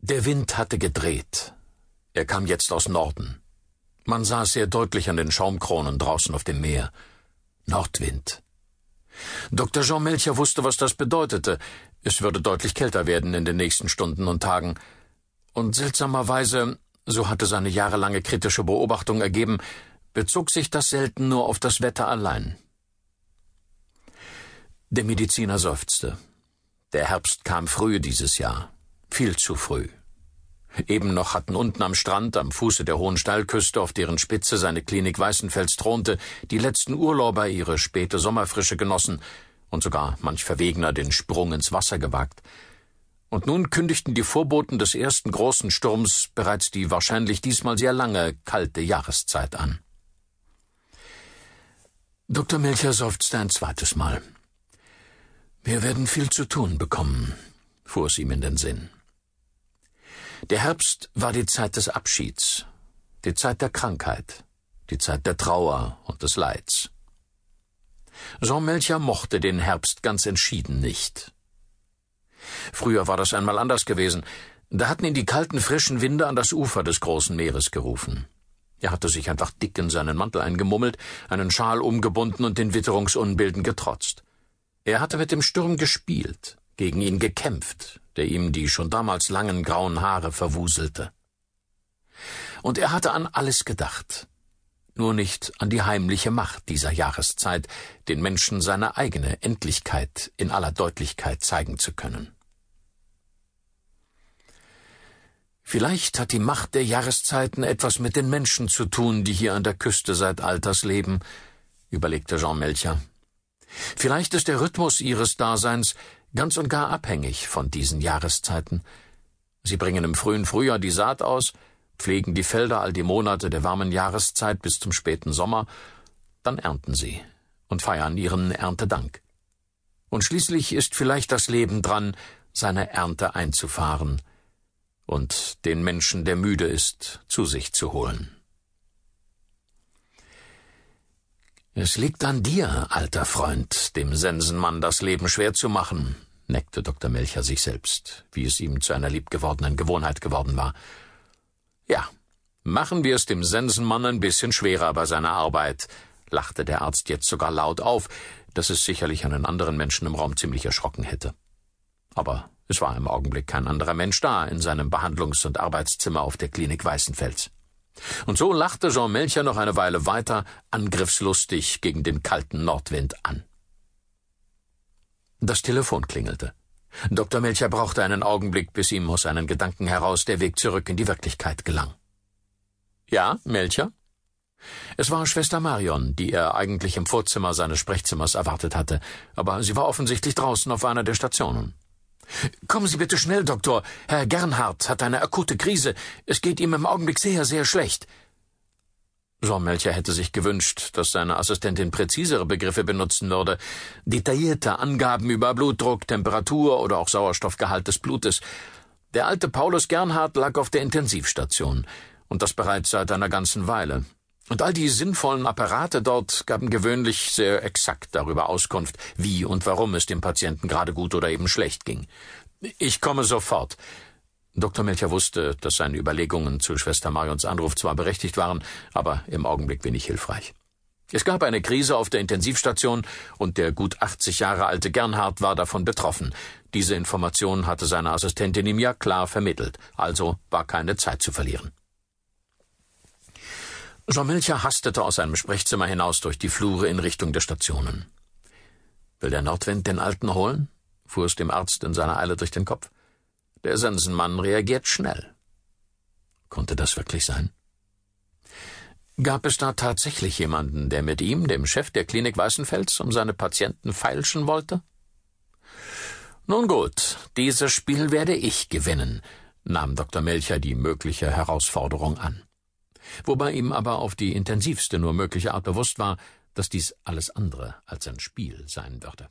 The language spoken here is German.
Der Wind hatte gedreht. Er kam jetzt aus Norden. Man sah es sehr deutlich an den Schaumkronen draußen auf dem Meer. Nordwind. Dr. Jean Melcher wusste, was das bedeutete. Es würde deutlich kälter werden in den nächsten Stunden und Tagen. Und seltsamerweise, so hatte seine jahrelange kritische Beobachtung ergeben, bezog sich das selten nur auf das Wetter allein. Der Mediziner seufzte. Der Herbst kam früh dieses Jahr. Viel zu früh. Eben noch hatten unten am Strand, am Fuße der hohen Steilküste, auf deren Spitze seine Klinik Weißenfels thronte, die letzten Urlauber ihre späte Sommerfrische genossen und sogar manch Verwegener den Sprung ins Wasser gewagt. Und nun kündigten die Vorboten des ersten großen Sturms bereits die wahrscheinlich diesmal sehr lange kalte Jahreszeit an. Dr. Melcher seufzte ein zweites Mal. Wir werden viel zu tun bekommen, fuhr es ihm in den Sinn. Der Herbst war die Zeit des Abschieds, die Zeit der Krankheit, die Zeit der Trauer und des Leids. Jean Melcher mochte den Herbst ganz entschieden nicht. Früher war das einmal anders gewesen. Da hatten ihn die kalten, frischen Winde an das Ufer des großen Meeres gerufen. Er hatte sich einfach dick in seinen Mantel eingemummelt, einen Schal umgebunden und den Witterungsunbilden getrotzt. Er hatte mit dem Sturm gespielt, gegen ihn gekämpft, der ihm die schon damals langen grauen Haare verwuselte. Und er hatte an alles gedacht, nur nicht an die heimliche Macht dieser Jahreszeit, den Menschen seine eigene Endlichkeit in aller Deutlichkeit zeigen zu können. Vielleicht hat die Macht der Jahreszeiten etwas mit den Menschen zu tun, die hier an der Küste seit Alters leben, überlegte Jean Melcher. Vielleicht ist der Rhythmus ihres Daseins ganz und gar abhängig von diesen Jahreszeiten. Sie bringen im frühen Frühjahr die Saat aus, pflegen die Felder all die Monate der warmen Jahreszeit bis zum späten Sommer, dann ernten sie und feiern ihren Erntedank. Und schließlich ist vielleicht das Leben dran, seine Ernte einzufahren und den Menschen, der müde ist, zu sich zu holen. Es liegt an dir, alter Freund, dem Sensenmann das Leben schwer zu machen, neckte Dr. Melcher sich selbst, wie es ihm zu einer liebgewordenen Gewohnheit geworden war. Ja, machen wir es dem Sensenmann ein bisschen schwerer bei seiner Arbeit, lachte der Arzt jetzt sogar laut auf, dass es sicherlich einen anderen Menschen im Raum ziemlich erschrocken hätte. Aber es war im Augenblick kein anderer Mensch da in seinem Behandlungs- und Arbeitszimmer auf der Klinik Weißenfels. Und so lachte Jean Melcher noch eine Weile weiter, angriffslustig gegen den kalten Nordwind an. Das Telefon klingelte. Dr. Melcher brauchte einen Augenblick, bis ihm aus seinen Gedanken heraus der Weg zurück in die Wirklichkeit gelang. Ja, Melcher? Es war Schwester Marion, die er eigentlich im Vorzimmer seines Sprechzimmers erwartet hatte, aber sie war offensichtlich draußen auf einer der Stationen. Kommen Sie bitte schnell, Doktor. Herr Gernhardt hat eine akute Krise. Es geht ihm im Augenblick sehr, sehr schlecht. Jean Melcher hätte sich gewünscht, dass seine Assistentin präzisere Begriffe benutzen würde, detaillierte Angaben über Blutdruck, Temperatur oder auch Sauerstoffgehalt des Blutes. Der alte Paulus Gernhardt lag auf der Intensivstation, und das bereits seit einer ganzen Weile. Und all die sinnvollen Apparate dort gaben gewöhnlich sehr exakt darüber Auskunft, wie und warum es dem Patienten gerade gut oder eben schlecht ging. Ich komme sofort. Dr. Melcher wusste, dass seine Überlegungen zu Schwester Marions Anruf zwar berechtigt waren, aber im Augenblick wenig hilfreich. Es gab eine Krise auf der Intensivstation und der gut 80 Jahre alte Gernhardt war davon betroffen. Diese Information hatte seine Assistentin ihm ja klar vermittelt, also war keine Zeit zu verlieren. Jean Melcher hastete aus seinem Sprechzimmer hinaus durch die Flure in Richtung der Stationen. Will der Nordwind den Alten holen? fuhr es dem Arzt in seiner Eile durch den Kopf. Der Sensenmann reagiert schnell. Konnte das wirklich sein? Gab es da tatsächlich jemanden, der mit ihm, dem Chef der Klinik Weißenfels, um seine Patienten feilschen wollte? Nun gut, dieses Spiel werde ich gewinnen, nahm Dr. Melcher die mögliche Herausforderung an wobei ihm aber auf die intensivste nur mögliche Art bewusst war, dass dies alles andere als ein Spiel sein würde.